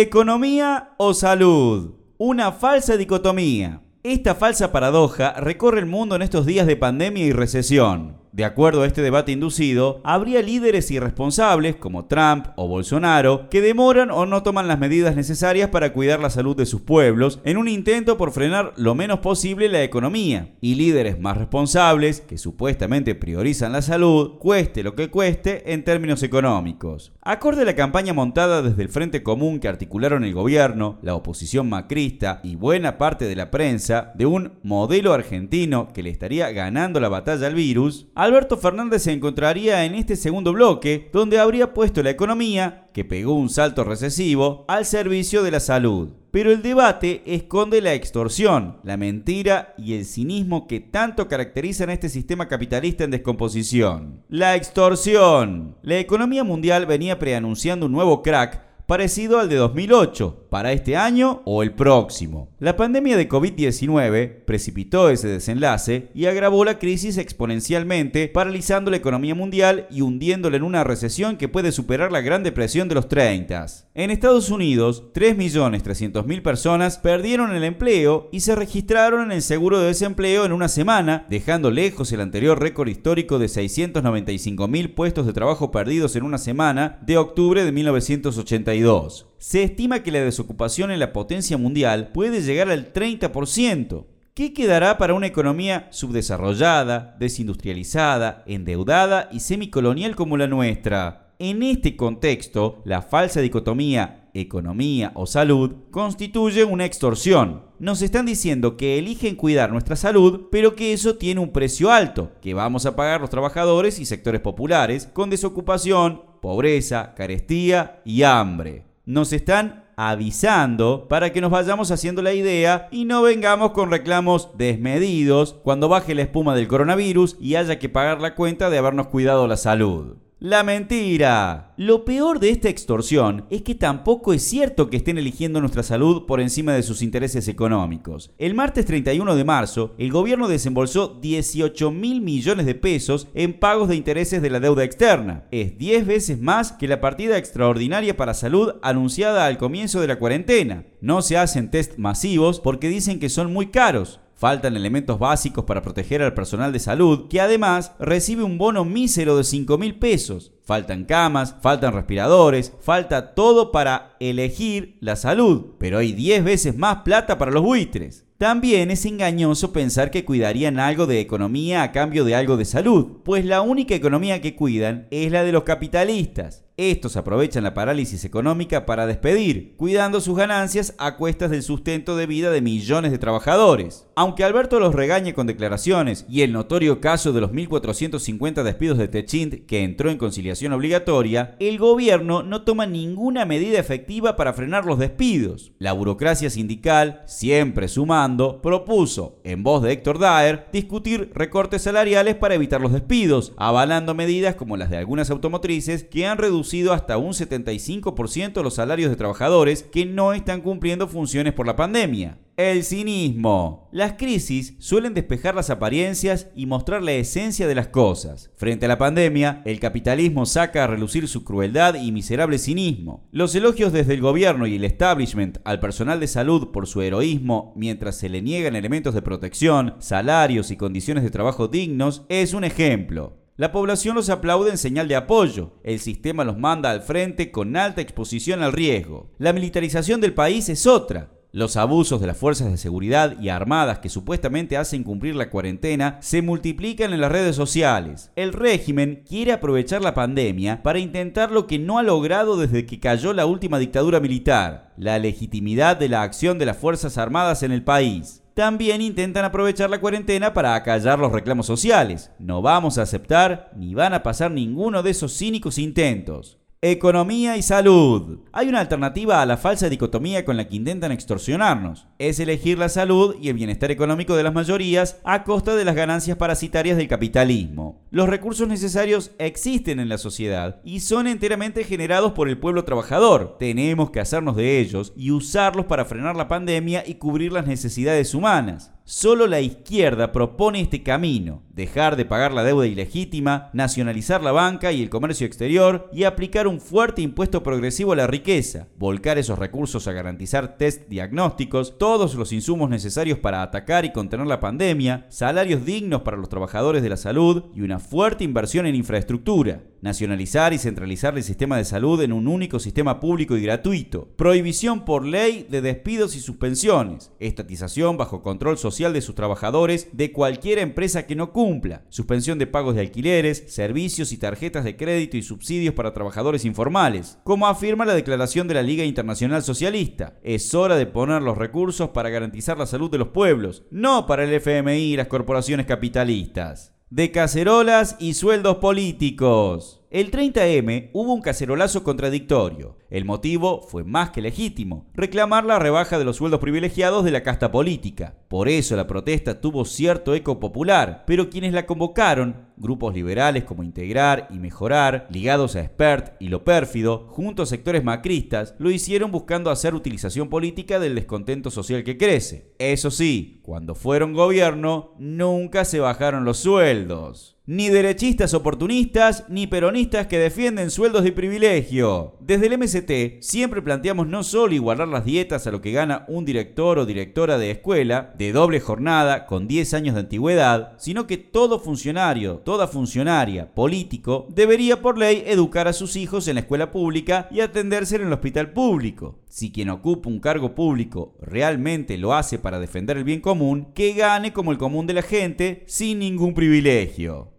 ¿Economía o salud? Una falsa dicotomía. Esta falsa paradoja recorre el mundo en estos días de pandemia y recesión. De acuerdo a este debate inducido, habría líderes irresponsables como Trump o Bolsonaro que demoran o no toman las medidas necesarias para cuidar la salud de sus pueblos en un intento por frenar lo menos posible la economía, y líderes más responsables que supuestamente priorizan la salud, cueste lo que cueste en términos económicos. Acorde a la campaña montada desde el Frente Común que articularon el gobierno, la oposición macrista y buena parte de la prensa de un modelo argentino que le estaría ganando la batalla al virus, Alberto Fernández se encontraría en este segundo bloque, donde habría puesto la economía, que pegó un salto recesivo, al servicio de la salud. Pero el debate esconde la extorsión, la mentira y el cinismo que tanto caracterizan este sistema capitalista en descomposición. La extorsión. La economía mundial venía preanunciando un nuevo crack parecido al de 2008, para este año o el próximo. La pandemia de COVID-19 precipitó ese desenlace y agravó la crisis exponencialmente, paralizando la economía mundial y hundiéndola en una recesión que puede superar la Gran Depresión de los 30. En Estados Unidos, 3.300.000 personas perdieron el empleo y se registraron en el seguro de desempleo en una semana, dejando lejos el anterior récord histórico de 695.000 puestos de trabajo perdidos en una semana de octubre de 1982 se estima que la desocupación en la potencia mundial puede llegar al 30%. ¿Qué quedará para una economía subdesarrollada, desindustrializada, endeudada y semicolonial como la nuestra? En este contexto, la falsa dicotomía economía o salud constituye una extorsión. Nos están diciendo que eligen cuidar nuestra salud, pero que eso tiene un precio alto, que vamos a pagar los trabajadores y sectores populares con desocupación, pobreza, carestía y hambre. Nos están avisando para que nos vayamos haciendo la idea y no vengamos con reclamos desmedidos cuando baje la espuma del coronavirus y haya que pagar la cuenta de habernos cuidado la salud. La mentira. Lo peor de esta extorsión es que tampoco es cierto que estén eligiendo nuestra salud por encima de sus intereses económicos. El martes 31 de marzo, el gobierno desembolsó 18 mil millones de pesos en pagos de intereses de la deuda externa. Es 10 veces más que la partida extraordinaria para salud anunciada al comienzo de la cuarentena. No se hacen test masivos porque dicen que son muy caros. Faltan elementos básicos para proteger al personal de salud, que además recibe un bono mísero de 5 mil pesos. Faltan camas, faltan respiradores, falta todo para elegir la salud, pero hay 10 veces más plata para los buitres. También es engañoso pensar que cuidarían algo de economía a cambio de algo de salud, pues la única economía que cuidan es la de los capitalistas. Estos aprovechan la parálisis económica para despedir, cuidando sus ganancias a cuestas del sustento de vida de millones de trabajadores. Aunque Alberto los regañe con declaraciones y el notorio caso de los 1.450 despidos de Techint que entró en conciliación obligatoria, el gobierno no toma ninguna medida efectiva para frenar los despidos. La burocracia sindical, siempre sumando, propuso, en voz de Héctor Daer, discutir recortes salariales para evitar los despidos, avalando medidas como las de algunas automotrices que han reducido hasta un 75% los salarios de trabajadores que no están cumpliendo funciones por la pandemia. El cinismo. Las crisis suelen despejar las apariencias y mostrar la esencia de las cosas. Frente a la pandemia, el capitalismo saca a relucir su crueldad y miserable cinismo. Los elogios desde el gobierno y el establishment al personal de salud por su heroísmo mientras se le niegan elementos de protección, salarios y condiciones de trabajo dignos es un ejemplo. La población los aplaude en señal de apoyo. El sistema los manda al frente con alta exposición al riesgo. La militarización del país es otra. Los abusos de las fuerzas de seguridad y armadas que supuestamente hacen cumplir la cuarentena se multiplican en las redes sociales. El régimen quiere aprovechar la pandemia para intentar lo que no ha logrado desde que cayó la última dictadura militar, la legitimidad de la acción de las Fuerzas Armadas en el país también intentan aprovechar la cuarentena para acallar los reclamos sociales. No vamos a aceptar ni van a pasar ninguno de esos cínicos intentos. Economía y salud. Hay una alternativa a la falsa dicotomía con la que intentan extorsionarnos. Es elegir la salud y el bienestar económico de las mayorías a costa de las ganancias parasitarias del capitalismo. Los recursos necesarios existen en la sociedad y son enteramente generados por el pueblo trabajador. Tenemos que hacernos de ellos y usarlos para frenar la pandemia y cubrir las necesidades humanas. Solo la izquierda propone este camino, dejar de pagar la deuda ilegítima, nacionalizar la banca y el comercio exterior y aplicar un fuerte impuesto progresivo a la riqueza, volcar esos recursos a garantizar test diagnósticos, todos los insumos necesarios para atacar y contener la pandemia, salarios dignos para los trabajadores de la salud y una fuerte inversión en infraestructura nacionalizar y centralizar el sistema de salud en un único sistema público y gratuito, prohibición por ley de despidos y suspensiones, estatización bajo control social de sus trabajadores de cualquier empresa que no cumpla, suspensión de pagos de alquileres, servicios y tarjetas de crédito y subsidios para trabajadores informales, como afirma la declaración de la Liga Internacional Socialista. Es hora de poner los recursos para garantizar la salud de los pueblos, no para el FMI y las corporaciones capitalistas de cacerolas y sueldos políticos. El 30M hubo un cacerolazo contradictorio. El motivo fue más que legítimo, reclamar la rebaja de los sueldos privilegiados de la casta política. Por eso la protesta tuvo cierto eco popular, pero quienes la convocaron, grupos liberales como Integrar y Mejorar, ligados a Expert y Lo Pérfido, junto a sectores macristas, lo hicieron buscando hacer utilización política del descontento social que crece. Eso sí, cuando fueron gobierno, nunca se bajaron los sueldos ni derechistas oportunistas, ni peronistas que defienden sueldos de privilegio. Desde el MST siempre planteamos no solo igualar las dietas a lo que gana un director o directora de escuela, de doble jornada, con 10 años de antigüedad, sino que todo funcionario, toda funcionaria, político, debería por ley educar a sus hijos en la escuela pública y atenderse en el hospital público. Si quien ocupa un cargo público realmente lo hace para defender el bien común, que gane como el común de la gente sin ningún privilegio.